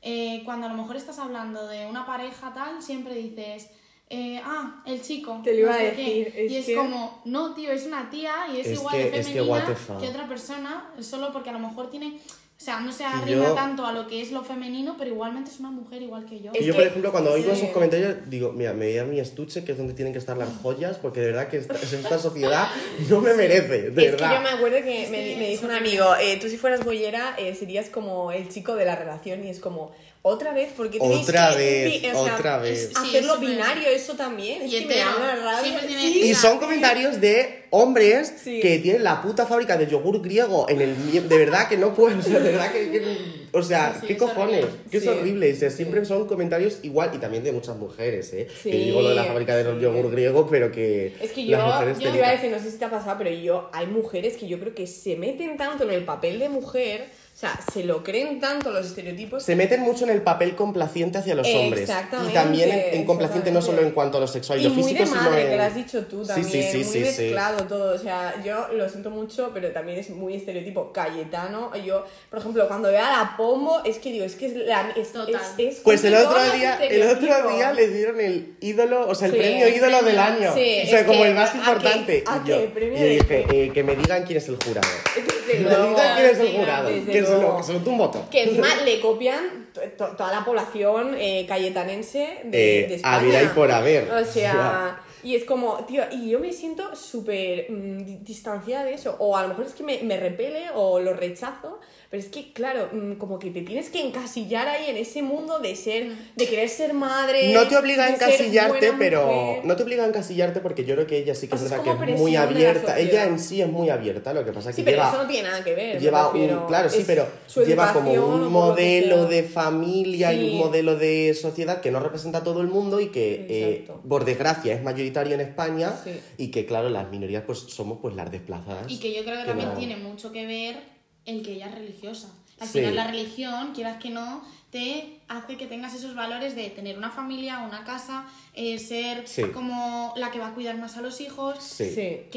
eh, cuando a lo mejor estás hablando de una pareja tal, siempre dices, eh, ah, el chico. Te lo iba no a sé qué". decir, es y es que- como, no, tío, es una tía y es, Es igual que- de es que femenina que, otra persona, solo porque a lo mejor tiene. O sea, no se yo- tanto a lo que es lo femenino, pero igualmente es una mujer igual que yo. Y yo, que- por ejemplo, cuando oigo sí. esos comentarios, digo, mira, me voy a mi estuche, que es donde tienen que estar las joyas, porque de verdad que esta, esta sociedad no me merece, de es verdad. que yo me acuerdo que me, me dijo un amigo, eh, tú si fueras bollera eh, serías como el chico de la relación y es como, otra vez, porque tenéis Otra que vez, o sea, otra vez. Hacerlo binario eso también, es Y que me hetero. da una rabia. Siempre tiene- Sí. Y son comentarios de hombres Sí. que tienen la puta fábrica de yogur griego en el de verdad que no pueden, o *laughs* sea, de verdad que, que- o sea, Sí, sí, qué es cojones, que es Sí, horrible, o sea, sí. siempre son comentarios igual y también de muchas mujeres, eh, Sí, que digo lo de la fábrica de sí. yogur griego, pero que Es que las yo, mujeres yo iba a decir, no sé si te ha pasado, pero yo, hay mujeres que yo creo que se meten tanto en el papel de mujer, o sea, se lo creen tanto los estereotipos. Se meten mucho en el papel complaciente hacia los hombres. Exactamente, Y también en, en complaciente no solo en cuanto a lo sexual y, Y lo muy físico, de sino en... que lo has dicho tú también, sí, sí, muy sí, sí. mezclado todo, o sea, yo lo siento mucho, pero también es muy estereotipo Cayetano, yo, por ejemplo, cuando veo a la Pombo, es que digo, es que es la... Es, Total. es- es Pues el otro día, el otro día le dieron el ídolo, o sea, el Sí, premio el ídolo del año. sí, o sea, como que, el más ¿a qué? importante. ¿A y yo, ¿Premio y dije, eh, que me digan quién es el jurado. *laughs* Luego, digan quién es el jurado. Que se, lo, que se tumbo todo. Que encima le copian to- to- toda la población eh, cayetanense de, Eh, de España. habiera y por haber. *laughs* O sea, y es como, tío, y yo me siento súper mm, di- distanciada de eso. O a lo mejor es que me, me repele o lo rechazo. Pero es que, claro, mm, como que te tienes que encasillar ahí en ese mundo de ser, de querer ser madre. No te obliga a encasillarte, pero mujer. no te obliga a encasillarte porque yo creo que ella sí que O sea, es como que es muy abierta. Ella en sí es muy abierta, lo que pasa es que Sí, pero lleva eso no tiene nada que ver. lleva un claro sí pero lleva como un modelo de familia y un modelo de sociedad que no representa a todo el mundo y que eh, por desgracia es mayoritario en España Sí. y que claro las minorías pues somos pues las desplazadas Y que yo creo que, que también no- tiene mucho que ver el que ella es religiosa. Al Sí. final la religión, quieras que no, te hace que tengas esos valores de tener una familia, una casa, eh, ser Sí. como la que va a cuidar más a los hijos, sí, que,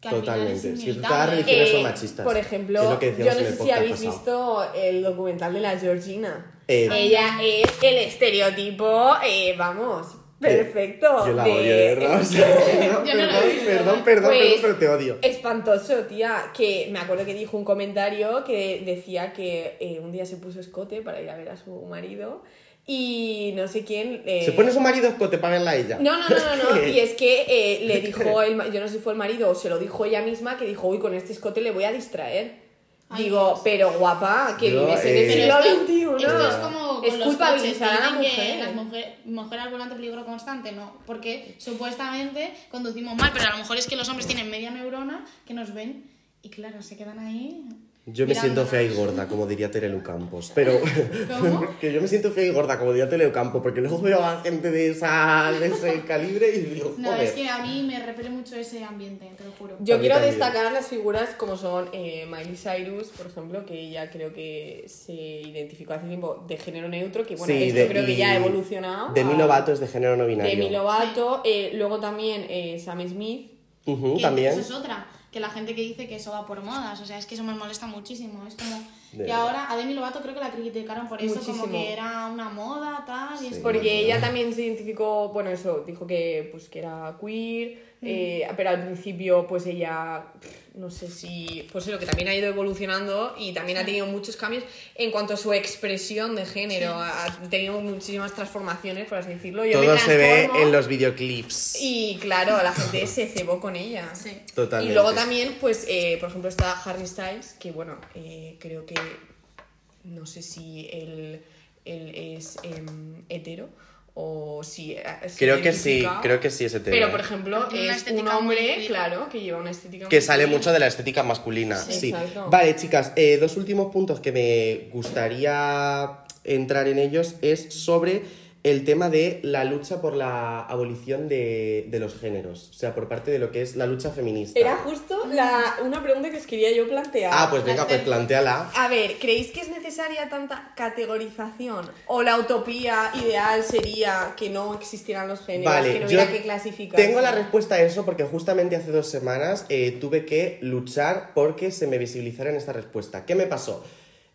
que al final es totalmente sí, todas las religiones son Eh, machistas Por ejemplo, lo que yo no sé si habéis pasado. visto el documental de la Georgina. Eh, Ella es el estereotipo, eh, vamos, perfecto. yo la odio de verdad o sea, *laughs* *laughs* perdón, no perdón, perdón, perdón, Pues, perdón, pero te odio Espantoso, tía. Que me acuerdo que dijo un comentario que decía que eh, un día se puso escote para ir a ver a su marido y no sé quién. eh, se pone su marido escote para verla a ella No, no, no, no, no. *laughs* Y es que eh, le dijo, el, ma- yo no sé si fue el marido o se lo dijo ella misma, que dijo, uy, con este escote le voy a distraer. Digo, pero guapa, que Yo, vives en eh, el Pero siglo esto, XXI. esto es como con Es culpabilizar a la mujer. las mujeres mujer al volante peligro constante, no, porque supuestamente conducimos mal, pero a lo mejor es que los hombres tienen media neurona que nos ven y claro, se quedan ahí. Yo me siento fea y gorda, como diría Terelu Campos. Pero *laughs* ¿Cómo? *laughs* que yo me siento fea y gorda, como diría Terelu Campos, porque luego veo a gente de, esa, de ese calibre y digo, No, joder. es que a mí me repele mucho ese ambiente, te lo juro. Yo quiero también. destacar las figuras como son eh, Miley Cyrus, por ejemplo, que ella creo que se identificó hace tiempo de género neutro, que bueno, Sí, esto de- creo que ya ha evolucionado. Demi a- Lovato es de género no binario. Demi Lovato, eh, luego también eh, Sam Smith. Ujú, Que también. Eso es otra, que la gente que dice que eso va por modas, o sea, es que eso me molesta muchísimo. Es como De verdad. ahora a Demi Lovato creo que la criticaron por eso, Muchísimo. como que era una moda, tal, y es Sí. como- Porque ella también se identificó, bueno, eso, dijo que, pues, que era queer, eh, pero al principio, pues ella, no sé si, pues eso, que también ha ido evolucionando y también ha tenido muchos cambios en cuanto a su expresión de género, ha ha tenido muchísimas transformaciones, por así decirlo. Yo Todo se ve en los videoclips. Y claro, la gente se cebó con ella. Sí. Totalmente. Y luego también, pues, eh, por ejemplo, está Harry Styles, que bueno, eh, creo que no sé si él, él es em, hetero o si... se Creo que sí, creo que sí es hetero. Pero, por ejemplo, es un hombre, claro, que lleva una estética Que sale mucho de la estética masculina. Sí. Vale, chicas, eh, dos últimos puntos que me gustaría entrar en ellos es sobre el tema de la lucha por la abolición de, de los géneros. O sea, por parte de lo que es la lucha feminista. Era justo la, una pregunta que os quería yo plantear. Ah, pues venga, pues planteala. A ver, ¿creéis que es necesaria tanta categorización? ¿O la utopía ideal sería que no existieran los géneros, Vale, que no hubiera que clasificar? tengo la respuesta a eso porque justamente hace dos semanas eh, tuve que luchar porque se me visibilizara en esta respuesta. ¿Qué me pasó?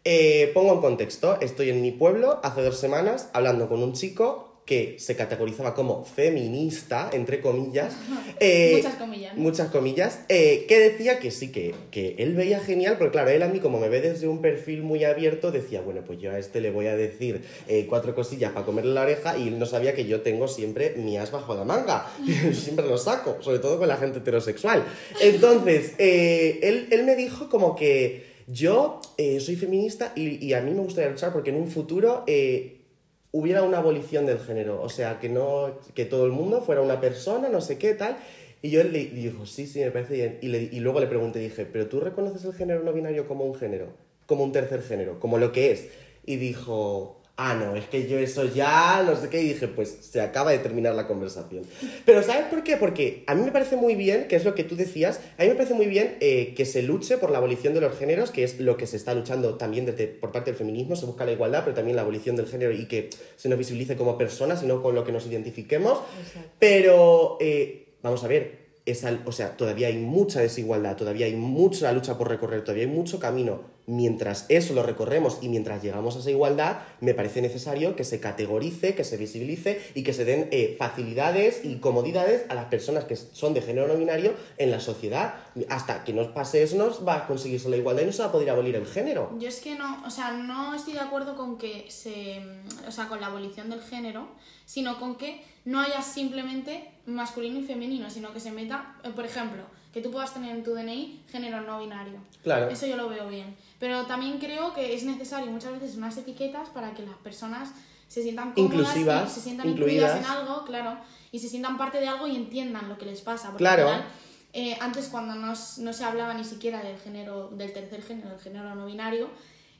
Eh, pongo en contexto, estoy en mi pueblo hace dos semanas hablando con un chico que se categorizaba como feminista, entre comillas. eh, Muchas comillas, ¿no? Muchas comillas. eh, que decía que sí, que, que él veía genial, porque claro, él a mí como me ve desde un perfil muy abierto, decía, bueno, pues yo a este le voy a decir eh, cuatro cosillas para comerle la oreja y él no sabía que yo tengo siempre mi as bajo la manga. *laughs* siempre lo saco, sobre todo con la gente heterosexual. Entonces, él, él me dijo como que yo eh, soy feminista y, y a mí me gustaría luchar porque en un futuro... eh, hubiera una abolición del género, o sea, que no que todo el mundo fuera una persona, no sé qué, tal. Y yo le dijo, sí, sí, me parece bien. Y, le- y luego le pregunté, dije, ¿pero tú reconoces el género no binario como un género? Como un tercer género, como lo que es. Y dijo, ah, no, es que yo eso ya, no sé qué. Y dije, pues se acaba de terminar la conversación. Pero ¿sabes por qué? Porque a mí me parece muy bien, que es lo que tú decías, a mí me parece muy bien eh, que se luche por la abolición de los géneros, que es lo que se está luchando también desde, por parte del feminismo, se busca la igualdad, pero también la abolición del género y que se nos visibilice como personas y no con lo que nos identifiquemos. Pero, eh, vamos a ver, o sea, todavía hay mucha desigualdad, todavía hay mucha lucha por recorrer, todavía hay mucho camino. Mientras eso lo recorremos y mientras llegamos a esa igualdad, me parece necesario que se categorice, que se visibilice y que se den eh, facilidades y comodidades a las personas que son de género no binario en la sociedad. Hasta que nos pase eso, no va a conseguirse la igualdad y no se va a poder abolir el género. Yo es que no, o sea, no estoy de acuerdo con que se, o sea, con la abolición del género, sino con que no haya simplemente masculino y femenino, sino que se meta, eh, por ejemplo, que tú puedas tener en tu DNI género no binario. Claro. Eso yo lo veo bien. Pero también creo que es necesario muchas veces unas etiquetas para que las personas se sientan cómodas Inclusivas, y se sientan incluidas. incluidas en algo, claro, y se sientan parte de algo y entiendan lo que les pasa. Porque Claro. al final, eh, antes cuando no, no se hablaba ni siquiera del género, del tercer género, del género no binario,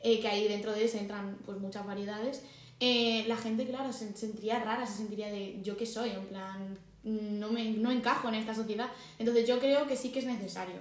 eh, que ahí dentro de ese entran pues muchas variedades, eh, la gente, claro, se sentiría rara, se sentiría de yo qué soy, en plan, no, me, no encajo en esta sociedad. Entonces yo creo que sí que es necesario,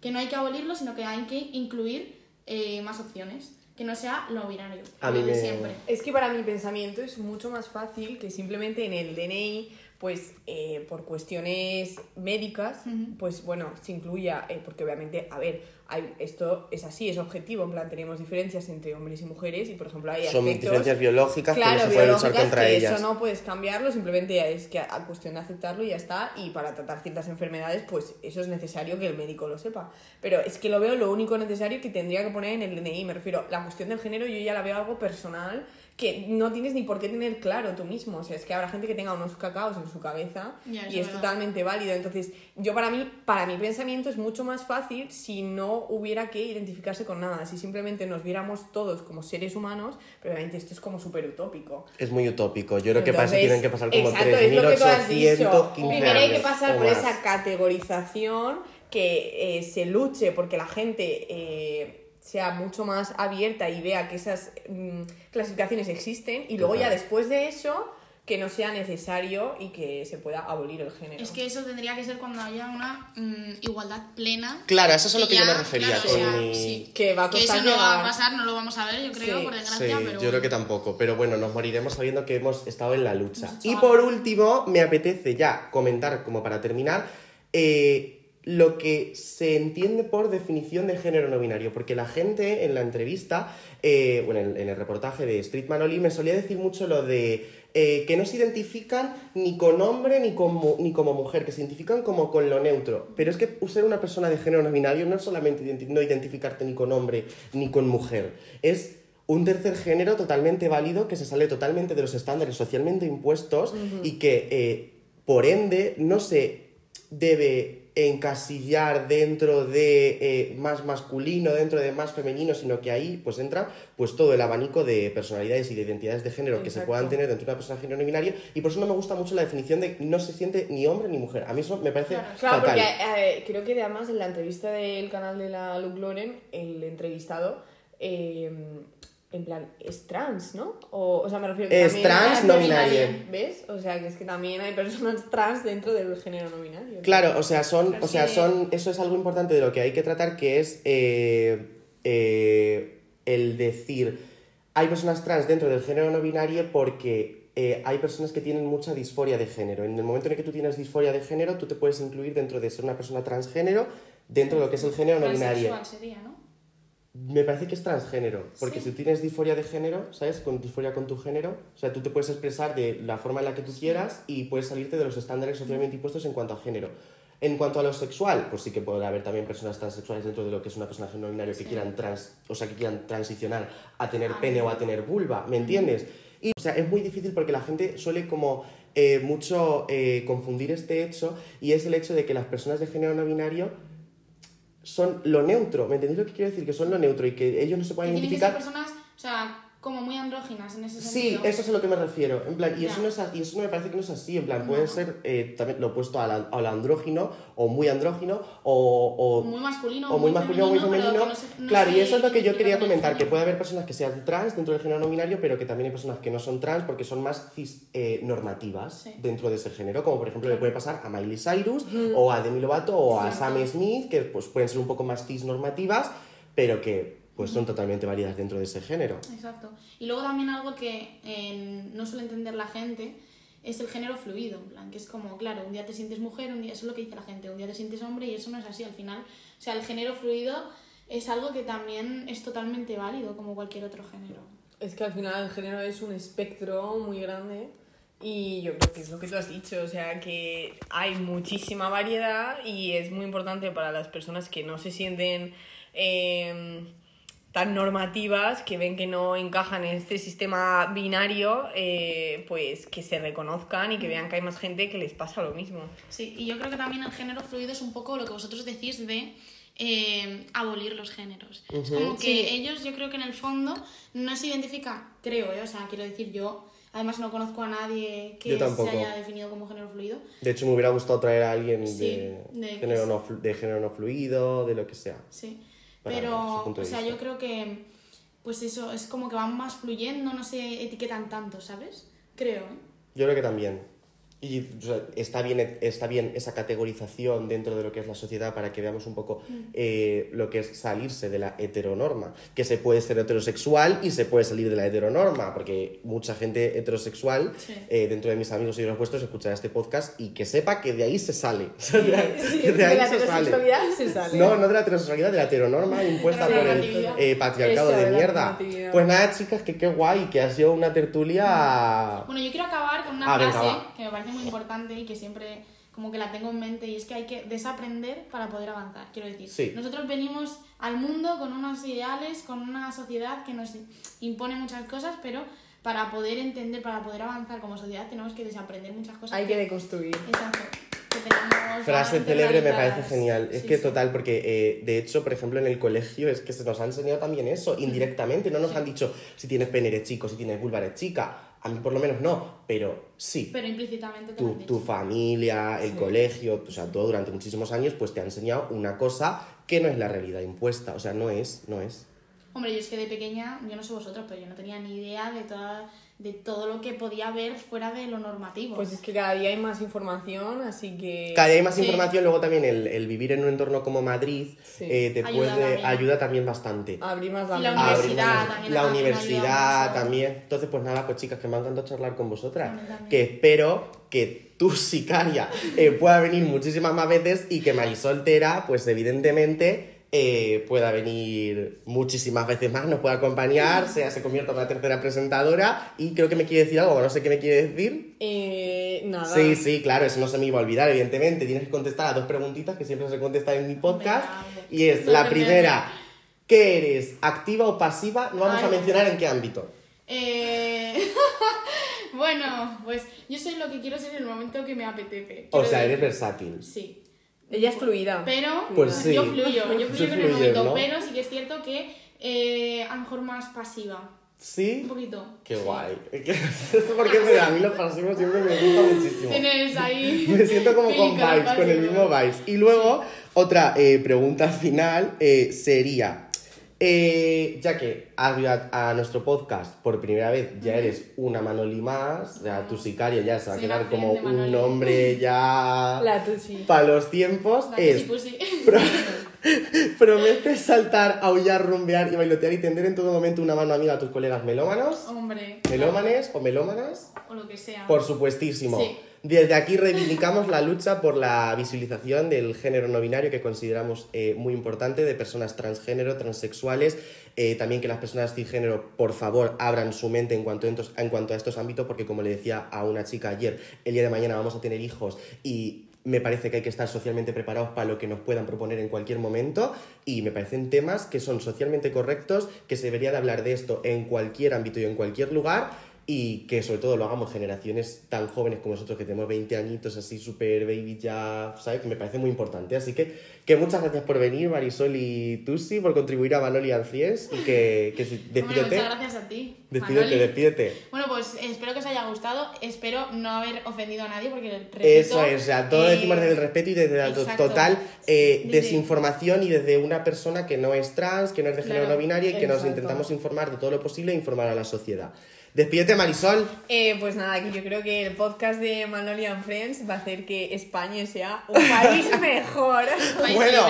que no hay que abolirlo, sino que hay que incluir eh, más opciones, que no sea lo binario, A lo mí de me- siempre. Es que para mi pensamiento es mucho más fácil que simplemente en el DNI, pues eh, por cuestiones médicas, pues bueno, se incluya, eh, porque obviamente, a ver, hay, esto es así, es objetivo, en plan tenemos diferencias entre hombres y mujeres y por ejemplo hay Son aspectos... diferencias biológicas que no Claro, se puede luchar biológicas contra que ellas. Eso no puedes cambiarlo, simplemente es que a, a cuestión de aceptarlo y ya está. Y para tratar ciertas enfermedades, pues eso es necesario que el médico lo sepa. Pero es que lo veo lo único necesario que tendría que poner en el DNI. Me refiero, la cuestión del género yo ya la veo algo personal que no tienes ni por qué tener claro tú mismo. O sea, es que habrá gente que tenga unos cacaos en su cabeza y es verdad. totalmente válido. Entonces, yo para mí, para mi pensamiento es mucho más fácil si no hubiera que identificarse con nada, si simplemente nos viéramos todos como seres humanos, pero obviamente esto es como súper utópico. Es muy utópico. Yo creo que tienen que pasar como exacto, es lo que tú has dicho. 3.815 Primero hay que pasar por más. esa categorización, que eh, se luche porque la gente eh, sea mucho más abierta y vea que esas mm, clasificaciones existen y luego ya después de eso que no sea necesario y que se pueda abolir el género. Es que eso tendría que ser cuando haya una mm, igualdad plena. Claro, eso es a lo que yo me refería claro, con o sea, mi- sí. que va a Que eso costar no va a pasar, no lo vamos a ver, yo creo, Sí, por Sí, desgracia, pero... yo creo que tampoco, pero bueno, nos moriremos sabiendo que hemos estado en la lucha. Y por último, me apetece ya comentar, como para terminar, eh, lo que se entiende por definición de género no binario, porque la gente en la entrevista, eh, bueno, en, en el reportaje de Street Manoli, me solía decir mucho lo de eh, que no se identifican ni con hombre ni como, ni como mujer, que se identifican como con lo neutro. Pero es que ser una persona de género no binario no es solamente identi- no identificarte ni con hombre ni con mujer, es un tercer género totalmente válido que se sale totalmente de los estándares socialmente impuestos y que, eh, por ende, no se debe encasillar dentro de eh, más masculino, dentro de más femenino, sino que ahí pues entra pues todo el abanico de personalidades y de identidades de género que se puedan tener dentro de una persona de género no binario y por eso no me gusta mucho la definición de no se siente ni hombre ni mujer. A mí eso me parece Claro, fatal. porque eh, creo que además en la entrevista del canal de la Luke Loren, el entrevistado, eh, en plan, es trans, ¿no? O, o sea, me refiero que Es también trans, no binario. ¿Ves? O sea, que es que también hay personas trans dentro del género no binario. Claro, o sea, son, o sea, son, eso es algo importante de lo que hay que tratar, que es eh, eh, el decir, hay personas trans dentro del género no binario porque eh, hay personas que tienen mucha disforia de género. En el momento en el que tú tienes disforia de género, tú te puedes incluir dentro de ser una persona transgénero dentro de lo que es el género no binario. Sería, ¿no? Me parece que es transgénero, porque Sí. si tienes disforia de género, ¿sabes? Con disforia con tu género, o sea, tú te puedes expresar de la forma en la que tú quieras y puedes salirte de los estándares socialmente impuestos en cuanto a género. En cuanto a lo sexual, pues sí que puede haber también personas transexuales dentro de lo que es una persona género binario que quieran trans, o sea, que quieran transicionar a tener pene o a tener vulva, ¿me entiendes? Y, o sea, es muy difícil porque la gente suele como eh, mucho eh, confundir este hecho y es el hecho de que las personas de género no binario son lo neutro, ¿me entendéis lo que quiero decir? Que son lo neutro y que ellos no se pueden que identificar. personas, o sea, como muy andróginas en ese Sí, sentido. eso es a lo que me refiero. En plan, y eso, no es y eso no me parece que no es así. En plan, puede ser eh, también lo opuesto al, al andrógino, o muy andrógino, o, muy masculino o muy masculino o muy femenino. que no se- no claro, y eso es lo que yo quería comentar, que puede haber personas que sean trans dentro del género no binario, pero que también hay personas que no son trans porque son más cis eh, normativas Sí. dentro de ese género, como por ejemplo le puede pasar a Miley Cyrus, o a Demi Lovato, o a Sam Smith, que pues pueden ser un poco más cis normativas, pero que pues son totalmente válidas dentro de ese género. Exacto. Y luego también algo que eh, no suele entender la gente es el género fluido, en plan, que es como, claro, un día te sientes mujer, un día, eso es lo que dice la gente, un día te sientes hombre y eso no es así al final. O sea, el género fluido es algo que también es totalmente válido como cualquier otro género. Es que al final el género es un espectro muy grande y yo creo que es lo que tú has dicho, o sea que hay muchísima variedad y es muy importante para las personas que no se sienten eh, tan normativas, que ven que no encajan en este sistema binario, eh, pues que se reconozcan y que vean que hay más gente que les pasa lo mismo. Sí, y yo creo que también el género fluido es un poco lo que vosotros decís de eh, abolir los géneros. Es como que Sí. ellos, yo creo que en el fondo no se identifican, creo, ¿eh? o sea, quiero decir yo, además no conozco a nadie que se haya definido como género fluido. De hecho, me hubiera gustado traer a alguien Sí, de, género sí. no, de género no fluido, de lo que sea. Sí, pero, o sea, yo creo que, pues eso, es como que van más fluyendo, no se etiquetan tanto, ¿sabes? Creo, ¿eh? Yo creo que también. Y o sea, está, bien, está bien esa categorización dentro de lo que es la sociedad para que veamos un poco Mm. eh, lo que es salirse de la heteronorma. Que se puede ser heterosexual y se puede salir de la heteronorma, porque mucha gente heterosexual Sí. eh, dentro de mis amigos y de los vuestros escuchará este podcast y que sepa que de ahí se sale. *laughs* De ahí- Sí, de de ahí la se sale. heterosexualidad se sale. No, no de la heterosexualidad, de la heteronorma impuesta por el eh, patriarcado Eso, de mierda. Pues nada, chicas, que qué guay, que ha sido una tertulia... Bueno, yo quiero acabar con una Ah, frase que me parece muy importante y que siempre como que la tengo en mente y es que hay que desaprender para poder avanzar. Quiero decir, Sí. nosotros venimos al mundo con unos ideales, con una sociedad que nos impone muchas cosas, pero para poder entender, para poder avanzar como sociedad, tenemos que desaprender muchas cosas. Hay que deconstruir. Exacto. Que Frase célebre me parece genial. Es Sí, que sí. total, porque eh, de hecho, por ejemplo, en el colegio es que se nos ha enseñado también eso, indirectamente. No nos han dicho si tienes pene eres chico, si tienes vulva eres chica. A mí por lo menos no, pero sí. Pero implícitamente te lo Tu, han dicho. tu familia, el colegio, o sea, todo durante muchísimos años, pues te ha enseñado una cosa que no es la realidad impuesta. O sea, no es, no es. Hombre, yo es que de pequeña, yo no sé vosotros, pero yo no tenía ni idea de, toda, de todo lo que podía haber fuera de lo normativo. Pues es que cada día hay más información, así que... Cada día hay más Sí. información, luego también el, el vivir en un entorno como Madrid Sí. eh, te Ayuda puede, también. ayuda también bastante. Abrir más la mente. universidad Abrir- también, La universidad también. Entonces, pues nada, pues chicas, que me ha encantado charlar con vosotras. Que espero que tu sicaria eh, pueda venir muchísimas más veces y que Marisol Tera, pues evidentemente, eh, pueda venir muchísimas veces más, nos pueda acompañar, sea se convierta en la tercera presentadora. Y creo que me quiere decir algo, no sé qué me quiere decir. Eh, nada. Sí, sí, claro, eso no se me iba a olvidar, evidentemente. Tienes que contestar a dos preguntitas que siempre se contestan en mi podcast. Venga, Y es la primera, ¿qué eres? ¿Activa o pasiva? No vamos a mencionar en qué ámbito. Eh... *laughs* bueno, pues yo soy lo que quiero ser en el momento que me apetece. O sea, eres decir- versátil. Sí. Ella es fluida. Pero Pues sí. yo fluyo, yo fluyo en el momento, ¿no? pero sí que es cierto que eh, a lo mejor más pasiva. ¿Sí? Un poquito. Qué Sí. guay. *laughs* Esto porque me da, a mí los pasivos siempre me gusta muchísimo. Tienes ahí. *laughs* Me siento como con con vibes, con el mismo vibes. Y luego, otra eh, pregunta final eh, sería, eh, ya que has a, a nuestro podcast por primera vez, ya eres una Manoli más, sea, tu sicaria ya se va a quedar como un nombre *laughs* ya para los tiempos. La es, pro- *laughs* prometes saltar, aullar, rumbear y bailotear y tender en todo momento una mano amiga a tus colegas melómanos, Hombre. melómanes o melómanas. O lo que sea. Por supuestísimo. Sí. Desde aquí reivindicamos la lucha por la visibilización del género no binario que consideramos eh, muy importante, de personas transgénero, transexuales, eh, también que las personas cisgénero, por favor, abran su mente en cuanto, en cuanto a estos ámbitos, porque como le decía a una chica ayer, el día de mañana vamos a tener hijos y me parece que hay que estar socialmente preparados para lo que nos puedan proponer en cualquier momento y me parecen temas que son socialmente correctos, que se debería de hablar de esto en cualquier ámbito y en cualquier lugar y que sobre todo lo hagamos generaciones tan jóvenes como nosotros que tenemos 20 añitos así super baby ya, ¿sabes? Que me parece muy importante. Así que, que muchas gracias por venir Marisol y Tusi, por contribuir a Manoli and Friends y que, que despídete. muchas gracias a ti. Despídete, Manoli. despídete. Bueno, pues espero que os haya gustado. Espero no haber ofendido a nadie porque repito, Eso es, o sea, todo eh, decimos desde el respeto y desde la to- exacto. total eh, Desde- desinformación y desde una persona que no es trans, que no es de género Claro, no binario y que nos exacto. intentamos informar de todo lo posible e informar a la sociedad. Despídete Marisol. Eh, pues nada, que yo creo que el podcast de Manoli and Friends va a hacer que España sea un país *laughs* mejor. Bueno,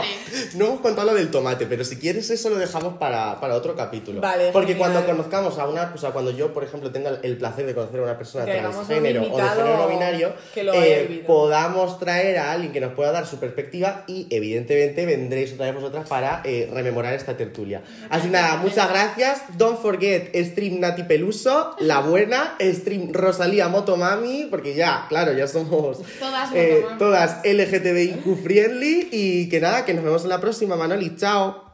no hemos contado lo del tomate, pero si quieres eso lo dejamos para, para otro capítulo. Vale, Porque genial. cuando conozcamos a una, o sea, cuando yo, por ejemplo, tenga el placer de conocer a una persona Que transgénero o de género no binario, que lo haya eh, podamos traer a alguien que nos pueda dar su perspectiva y evidentemente vendréis otra vez vosotras para eh, rememorar esta tertulia. Así nada, muchas gracias. Don't forget Stream Nati Peluso, la buena, Stream Rosalía Motomami, porque ya, claro, ya somos Todas eh, todas LGTBIQ friendly y que nada, que nos vemos en la próxima, Manoli. Chao.